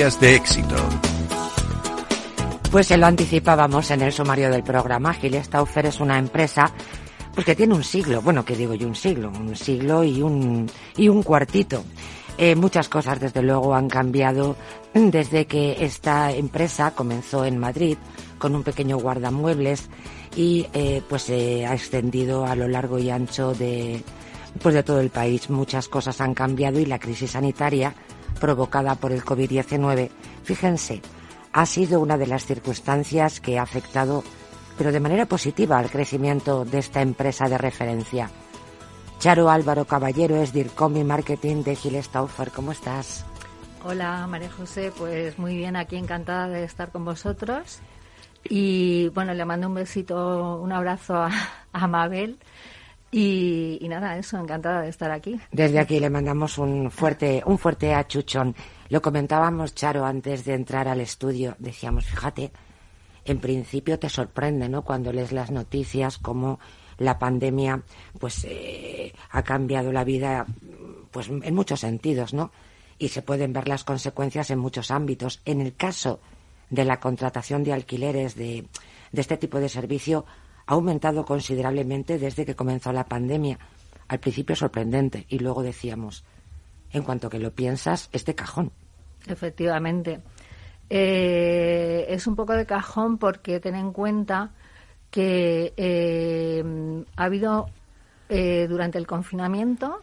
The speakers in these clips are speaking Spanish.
De éxito. Pues se lo anticipábamos en el sumario del programa. Gilles Stauffer es una empresa pues que tiene un siglo, bueno, que digo yo un siglo, un siglo y un, y un cuartito. Eh, muchas cosas, desde luego, han cambiado desde que esta empresa comenzó en Madrid con un pequeño guardamuebles y eh, pues se ha extendido a lo largo y ancho de, pues de todo el país. Muchas cosas han cambiado y la crisis sanitaria provocada por el COVID-19, fíjense, ha sido una de las circunstancias que ha afectado, pero de manera positiva, al crecimiento de esta empresa de referencia. Charo Álvaro Caballero es DIRCOM y Marketing de Gilles Stauffer. ¿Cómo estás? Hola, María José. Pues muy bien, aquí encantada de estar con vosotros. Y bueno, le mando un besito, un abrazo a, a Mabel. Y, nada, eso, encantada de estar aquí. Desde aquí le mandamos un fuerte, un fuerte achuchón. Lo comentábamos, Charo, antes de entrar al estudio. Decíamos, fíjate, en principio te sorprende, ¿no? Cuando lees las noticias, cómo la pandemia, pues, eh, ha cambiado la vida, pues, en muchos sentidos, ¿no? Y se pueden ver las consecuencias en muchos ámbitos. En el caso de la contratación de alquileres de, de este tipo de servicio, ha aumentado considerablemente desde que comenzó la pandemia. Al principio sorprendente y luego decíamos, en cuanto que lo piensas, es de cajón. Efectivamente. Eh, es un poco de cajón porque ten en cuenta que eh, ha habido eh, durante el confinamiento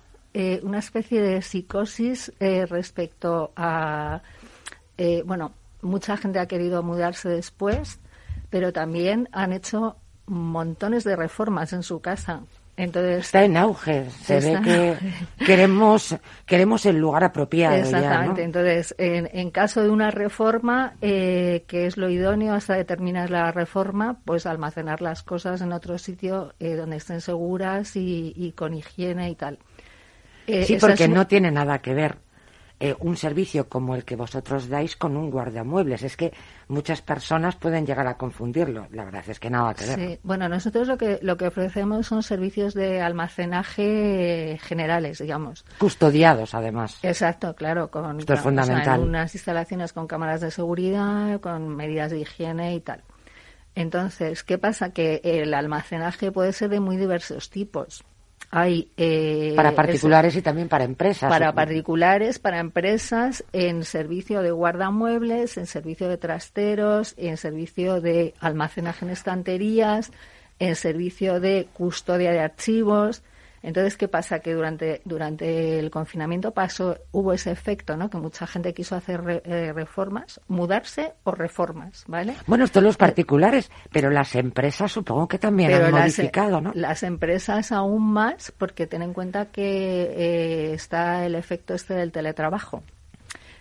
una especie de psicosis respecto a, bueno, mucha gente ha querido mudarse después, pero también han hecho montones de reformas en su casa. Entonces, está en auge, se ve que queremos queremos el lugar apropiado. Exactamente, entonces en, en, caso de una reforma, eh, que es lo idóneo hasta determinar la reforma, pues almacenar las cosas en otro sitio eh, donde estén seguras y, con higiene y tal. Eh, sí, porque no tiene nada que ver eh, un servicio como el que vosotros dais con un guardamuebles. Es que muchas personas pueden llegar a confundirlo. La verdad es que nada que ver. Sí. Bueno, nosotros lo que, lo que ofrecemos son servicios de almacenaje generales, digamos. Custodiados, además. Exacto, claro. Con, Esto es fundamental. unas instalaciones con cámaras de seguridad, con medidas de higiene y tal. Entonces, ¿qué pasa? Que el almacenaje puede ser de muy diversos tipos. Hay, eh, para particulares y también para empresas. Para particulares, para empresas, en servicio de guardamuebles, en servicio de trasteros, en servicio de almacenaje en estanterías, en servicio de custodia de archivos. Entonces, ¿qué pasa? Que durante, durante el confinamiento pasó, hubo ese efecto, ¿no? Que mucha gente quiso hacer eh, reformas, mudarse o reformas, ¿vale? Bueno, esto los particulares, pero las empresas supongo que también han modificado, ¿no? Las empresas aún más, porque ten en cuenta que eh, está el efecto este del teletrabajo.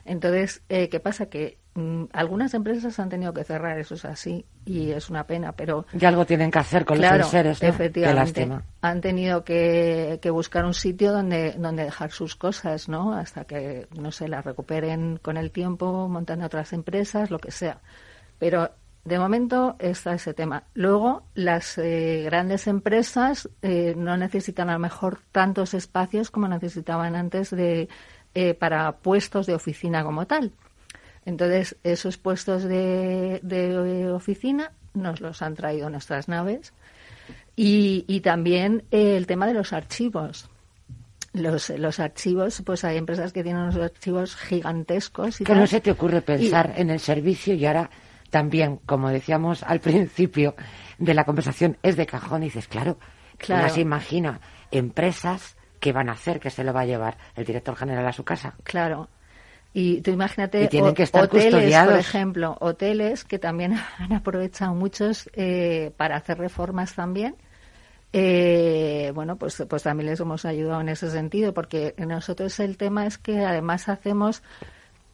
Entonces, eh, ¿qué pasa? Que mm, algunas empresas han tenido que cerrar, eso es así, y es una pena, pero... Y algo tienen que hacer con los seres, ¿no? efectivamente. Han tenido que, buscar un sitio donde, donde dejar sus cosas, ¿no? Hasta que, no sé, las recuperen con el tiempo, montan otras empresas, lo que sea. Pero de momento está ese tema. Luego, las eh, grandes empresas eh, no necesitan a lo mejor tantos espacios como necesitaban antes de eh, para puestos de oficina como tal. Entonces, esos puestos de, oficina nos los han traído nuestras naves. Y, también eh, el tema de los archivos. Los, los, archivos, pues hay empresas que tienen unos archivos gigantescos. Y que no se te ocurre pensar en el servicio y ahora también, como decíamos al principio de la conversación, es de cajón y dices, claro, claro. se imagina empresas ¿qué van a hacer? ¿Qué se lo va a llevar el director general a su casa? Claro. Y tú imagínate que estar hoteles, por ejemplo, hoteles que también han aprovechado muchos eh, para hacer reformas también. Eh, bueno, pues, pues también les hemos ayudado en ese sentido, porque nosotros el tema es que además hacemos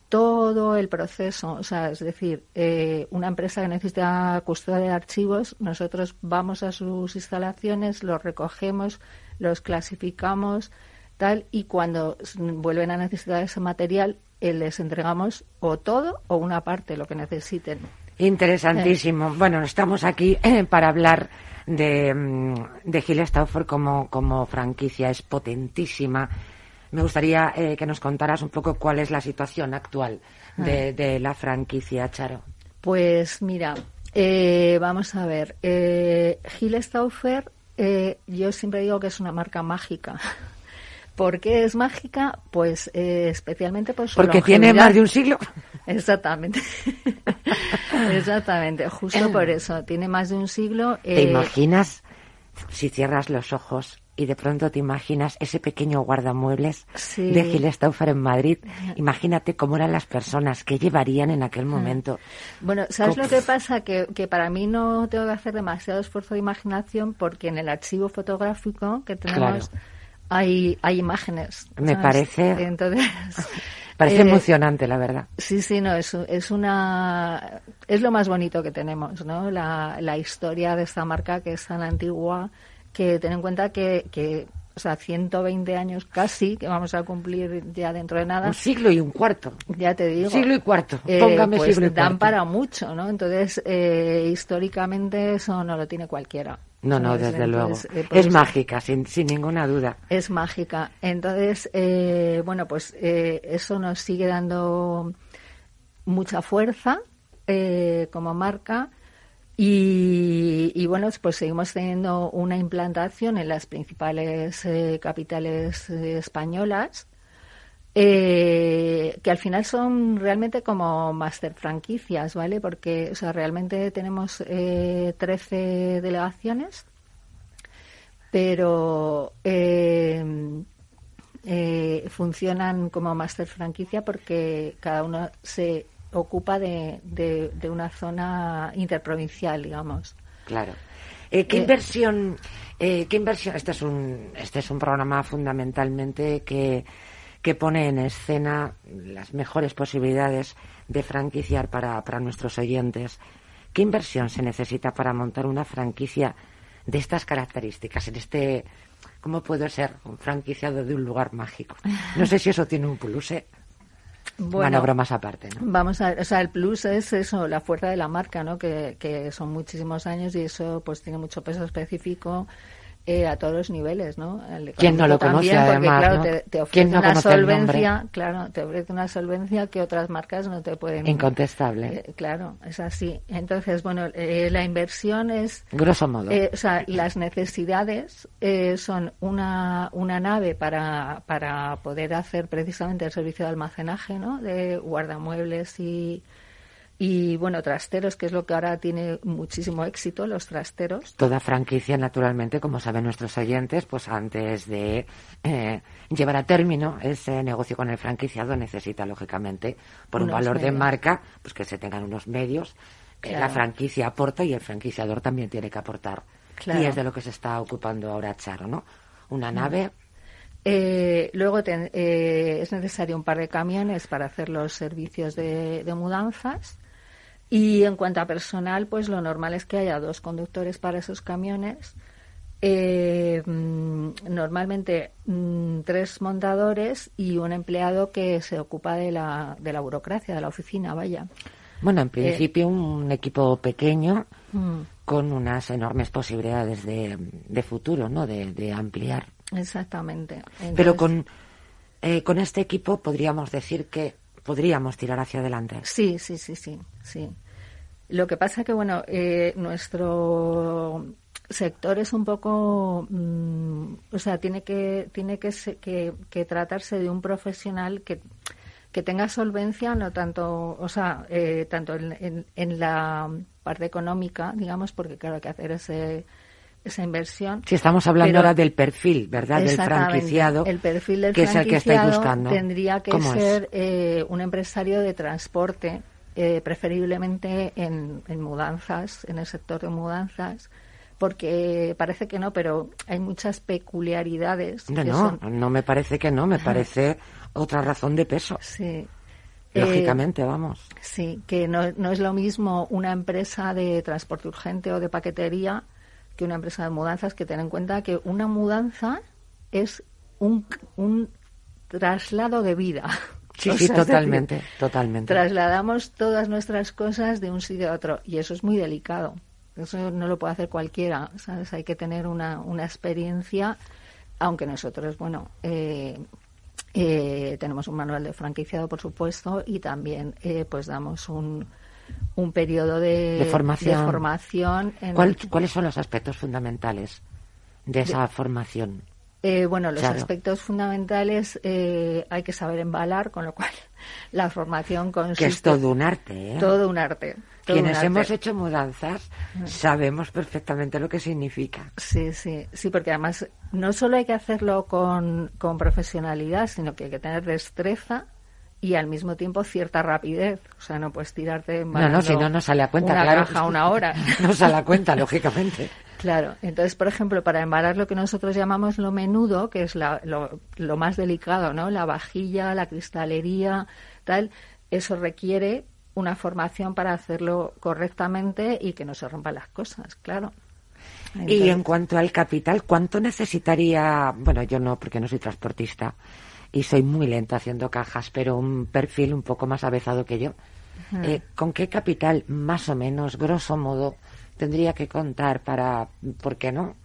todo el proceso, o sea, es decir, eh, una empresa que necesita custodia de archivos, nosotros vamos a sus instalaciones, los recogemos, los clasificamos, tal, y cuando vuelven a necesitar ese material, eh, les entregamos o todo o una parte, lo que necesiten. Interesantísimo. Eh. Bueno, estamos aquí eh, para hablar de, mm, de Gilles Stauffer como, como franquicia. Es potentísima. me gustaría eh, que nos contaras un poco cuál es la situación actual de, Ah. de la franquicia Charo. Pues mira, eh, vamos a ver. Gil Stauffer, eh, yo siempre digo que es una marca mágica. ¿Por qué es mágica? Pues eh, especialmente por su Porque tiene más de un siglo. Exactamente. Exactamente. Justo por eso. Tiene más de un siglo. ¿Te eh, imaginas si cierras los ojos y de pronto te imaginas ese pequeño guardamuebles Sí. de Gil Stauffer en Madrid? Imagínate cómo eran las personas que llevarían en aquel momento. Bueno, ¿sabes lo que pasa? Que, que para mí no tengo que hacer demasiado esfuerzo de imaginación porque en el archivo fotográfico que tenemos Claro. hay, hay imágenes. Me parece- Entonces, Parece eh, emocionante, la verdad. Sí, sí, no, es, es una es lo más bonito que tenemos, ¿no? La, la historia de esta marca que es tan antigua, que ten en cuenta que, que o sea, 120 años casi, que vamos a cumplir ya dentro de nada, Un siglo y un cuarto. ya te digo. Siglo y cuarto. eh, Póngame pues siglo y dan cuarto. para mucho, ¿no? Entonces, eh, históricamente eso no lo tiene cualquiera. No, no, ¿sabes? desde Entonces, luego. eh, por es mágica, sin, sin ninguna duda. es mágica. Entonces, eh, bueno, pues eh, eso nos sigue dando mucha fuerza eh, como marca. Y, bueno, pues seguimos teniendo una implantación en las principales eh, capitales eh, españolas, eh, que al final son realmente como master franquicias, ¿vale? Porque, o sea, realmente tenemos eh, 13 delegaciones pero eh, eh, funcionan como máster franquicia porque cada uno se ocupa de, de, de una zona interprovincial, digamos. Claro. Eh, ¿Qué Eh, inversión? eh, ¿Qué inversión? Este es un este es un programa fundamentalmente que que pone en escena las mejores posibilidades de franquiciar para, para nuestros oyentes. ¿Qué inversión se necesita para montar una franquicia de estas características en este cómo puedo ser un franquiciado de un lugar mágico? No sé si eso tiene un plus. ¿eh? Bueno, bromas aparte, ¿no? Vamos a o sea, el plus es eso, la fuerza de la marca, ¿no? Que, que son muchísimos años y eso pues tiene mucho peso específico eh, a todos los niveles, ¿no? El ¿Quién no lo conoce, porque, además, claro, no? te, te ofrece ¿Quién no una solvencia, claro, te ofrece una solvencia que otras marcas no te pueden. Incontestable. Eh, claro, es así. Entonces, bueno, eh, la inversión es Grosso modo. eh, o sea, las necesidades eh, son una, una nave para, para poder hacer precisamente el servicio de almacenaje, ¿no? De guardamuebles y, y, bueno, trasteros, que es lo que ahora tiene muchísimo éxito, los trasteros. Toda franquicia, naturalmente, como saben nuestros oyentes, pues antes de eh, llevar a término ese negocio con el franquiciado necesita, lógicamente, por un valor de marca, pues que se tengan unos medios que la franquicia aporta y el franquiciador también tiene que aportar. Claro. Mm. Y es de lo que se está ocupando ahora Charo, ¿no? Una nave, Eh, luego ten- eh, es necesario un par de camiones para hacer los servicios de, de mudanzas. Y en cuanto a personal, pues lo normal es que haya dos conductores para esos camiones. Eh, mm, normalmente mm, tres montadores y un empleado que se ocupa de la, de la burocracia, de la oficina, vaya. bueno, en principio un equipo pequeño Mm, con unas enormes posibilidades de, de futuro, ¿no? De, de ampliar. exactamente. Pero con, eh, con este equipo podríamos decir que podríamos tirar hacia adelante. Sí, sí, sí, sí, sí. Lo que pasa que, bueno, eh, nuestro sector es un poco, mm, o sea, tiene que tiene que, que, que tratarse de un profesional que que tenga solvencia, no tanto, o sea, eh, tanto en, en- en la parte económica, digamos, porque claro hay que hacer ese, esa inversión. Si estamos hablando Pero- ahora del perfil, ¿verdad? Del franquiciado. El perfil del que es el que estáis franquiciado buscando. tendría que ser eh, un empresario de transporte, eh, preferiblemente en, en mudanzas, en el sector de mudanzas, porque parece que no, pero hay muchas peculiaridades. No, que no, son- no me parece que no, me parece otra razón de peso. sí. Lógicamente, vamos. Eh, sí, que no, no es lo mismo una empresa de transporte urgente o de paquetería que una empresa de mudanzas, que ten en cuenta que una mudanza es un, un traslado de vida. Sí, decir, totalmente, totalmente. Trasladamos todas nuestras cosas de un sitio a otro y eso es muy delicado. Eso no lo puede hacer cualquiera, ¿sabes? Hay que tener una, una experiencia, aunque nosotros, bueno, eh, Eh, tenemos un manual de franquiciado, por supuesto, y también eh, pues damos un, un periodo de, formación. formación ¿Cuáles son los aspectos fundamentales de esa formación? Eh, bueno, los aspectos fundamentales eh, hay que saber embalar, con lo cual la formación consiste... Que es todo un arte, ¿eh? Todo un arte. Quienes hemos hecho mudanzas sabemos perfectamente lo que significa. Sí, sí, sí, porque además no solo hay que hacerlo con, con profesionalidad, sino que hay que tener destreza y al mismo tiempo cierta rapidez. O sea, no puedes tirarte No, no, si no, no sale a cuenta, una claro. Caja una hora. no sale a cuenta, lógicamente. Claro, entonces, por ejemplo, para embalar lo que nosotros llamamos lo menudo, que es lo, lo, más delicado, ¿no? La vajilla, la cristalería, tal, eso requiere una formación para hacerlo correctamente y que no se rompan las cosas, claro. y en cuanto al capital, ¿cuánto necesitaría? Bueno, yo no, porque no soy transportista y soy muy lento haciendo cajas, pero un perfil un poco más avezado que yo. Eh, ¿Con qué capital, más o menos, grosso modo, tendría que contar para, ¿por qué no?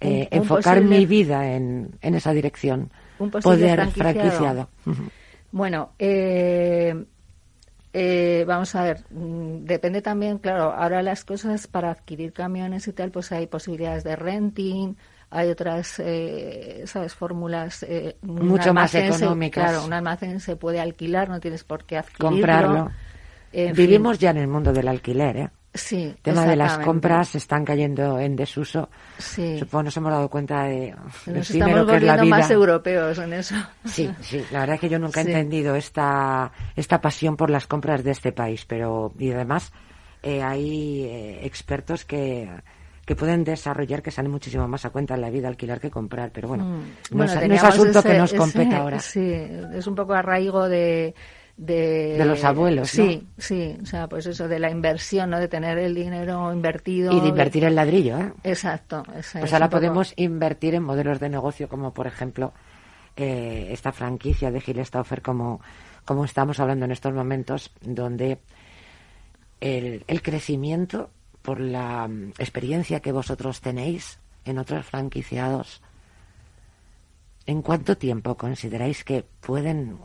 Eh, enfocar mi vida en, en esa dirección. Un poder franquiciado. Bueno, eh, eh, vamos a ver, mm, depende también, claro, ahora las cosas para adquirir camiones y tal, pues hay posibilidades de renting, hay otras, eh, ¿sabes?, fórmulas. Eh, Mucho más económicas. claro, un almacén se puede alquilar, no tienes por qué adquirirlo. Comprarlo. Vivimos ya en el mundo del alquiler, ¿eh? Sí, el tema de las compras están cayendo en desuso. Sí. Supongo nos hemos dado cuenta de nos estamos volviendo más europeos en eso. Sí, sí. La verdad es que yo nunca he entendido esta esta pasión por las compras de este país, pero y además eh, hay eh, expertos que que pueden desarrollar que salen muchísimo más a cuenta en la vida alquilar que comprar, pero bueno, mm. no, es, asunto que nos compete ahora. Sí, es un poco arraigo de de, los abuelos, Sí, sí, o sea, pues eso de la inversión, ¿no? De tener el dinero invertido. Y de invertir en ladrillo, ¿eh? Exacto. Pues ahora podemos invertir en modelos de negocio como, por ejemplo, eh, esta franquicia de Gil Stauffer, como, como estamos hablando en estos momentos, donde el, el crecimiento por la mm, experiencia que vosotros tenéis en otros franquiciados, ¿en cuánto tiempo consideráis que pueden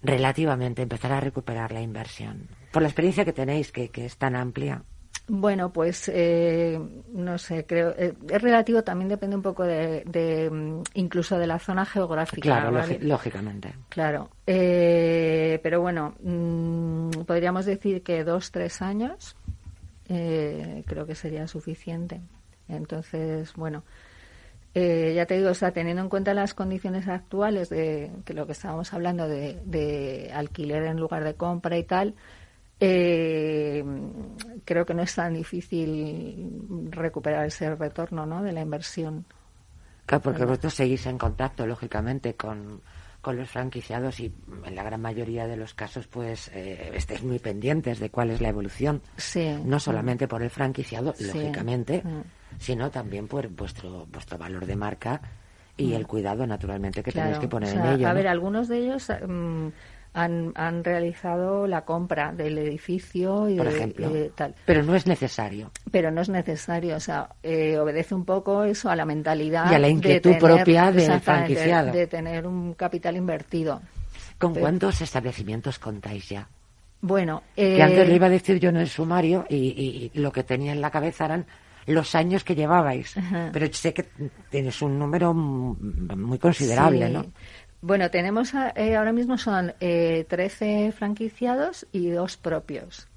relativamente empezar a recuperar la inversión? Por la experiencia que tenéis, que, que es tan amplia. Bueno, pues eh, no sé, creo eh, es relativo, también depende un poco de, mm, incluso de la zona geográfica. Claro, lógicamente. Claro, eh, pero bueno, mm, podríamos decir que dos, tres años creo que sería suficiente. Entonces, bueno, eh, ya te digo, o sea, teniendo en cuenta las condiciones actuales de que lo que estábamos hablando de, alquiler en lugar de compra y tal, eh, creo que no es tan difícil recuperar ese retorno ¿no? de la inversión. Claro, porque vosotros seguís en contacto, lógicamente, con, con los franquiciados y en la gran mayoría de los casos, pues, eh, estéis muy pendientes de cuál es la evolución. Sí. No solamente por el franquiciado, lógicamente. Mm sino también por vuestro, vuestro valor de marca y el cuidado, naturalmente, que tenéis que poner en ello. A ver, algunos de ellos mm, han, han realizado la compra del edificio y Por de, ejemplo, tal. Pero no es necesario. Pero no es necesario, o sea, eh, obedece un poco eso a la mentalidad y a la inquietud propia del franquiciado. De, tener un capital invertido. ¿Con cuántos establecimientos contáis ya? Bueno, que antes le eh, iba a decir yo en el sumario y, y lo que tenía en la cabeza eran los años que llevabais. Pero sé que tienes un número muy considerable, ¿no? Bueno, tenemos eh, ahora mismo son eh, 13 franquiciados y dos propios.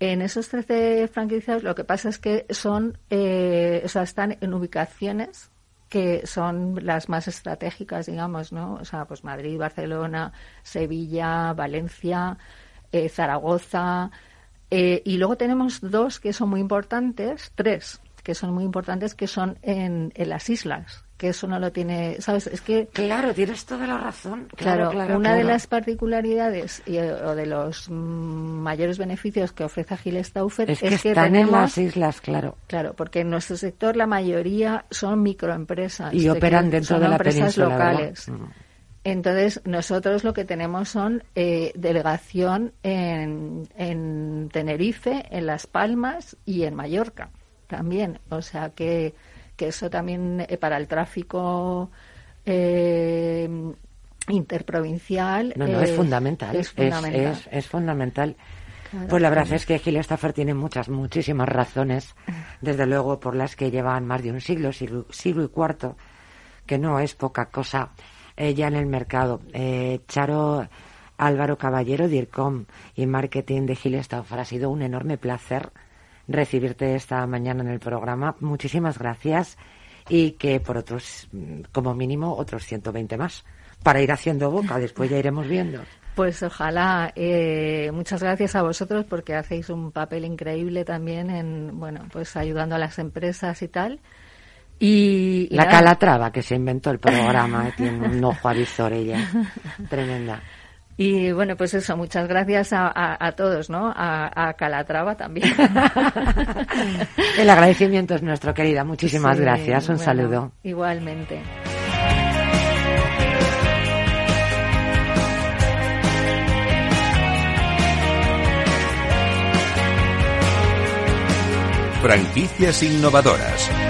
En esos 13 franquiciados lo que pasa es que son, eh, o sea, están en ubicaciones que son las más estratégicas, digamos, ¿no? O sea, pues Madrid, Barcelona, Sevilla, Valencia, eh, Zaragoza, eh, y luego tenemos dos que son muy importantes, tres que son muy importantes, que son en, en las islas, que eso no lo tiene, ¿sabes? Es que... Claro, tienes toda la razón. Claro, claro, una de las particularidades y, o de los mayores beneficios que ofrece Agile Stauffer es que, están en las islas, claro. Claro, porque en nuestro sector la mayoría son microempresas. Y operan dentro de la empresas península, locales. Mm. Entonces, nosotros lo que tenemos son eh, delegación en, en, Tenerife, en Las Palmas y en Mallorca también. O sea que, que eso también eh, para el tráfico eh, interprovincial. No, no, es, fundamental. Es fundamental. Es, fundamental. pues la verdad es que Gil Stafford tiene muchas, muchísimas razones, desde luego por las que llevan más de un siglo, siglo, siglo y cuarto, que no es poca cosa eh, ya en el mercado. Eh, Charo Álvaro Caballero, DIRCOM y Marketing de Gil Stafford, ha sido un enorme placer recibirte esta mañana en el programa. Muchísimas gracias y que por otros, como mínimo, otros 120 más para ir haciendo boca. Después ya iremos viendo. Pues ojalá. Eh, muchas gracias a vosotros porque hacéis un papel increíble también en, bueno, pues ayudando a las empresas y tal. Y, la Calatrava que se inventó el programa, eh, tiene un ojo avisor ella. Tremenda. Y bueno, pues eso, muchas gracias a, todos, ¿no? A, Calatrava también. El agradecimiento es nuestro, querida. Muchísimas gracias. Un saludo. Igualmente. Franquicias innovadoras.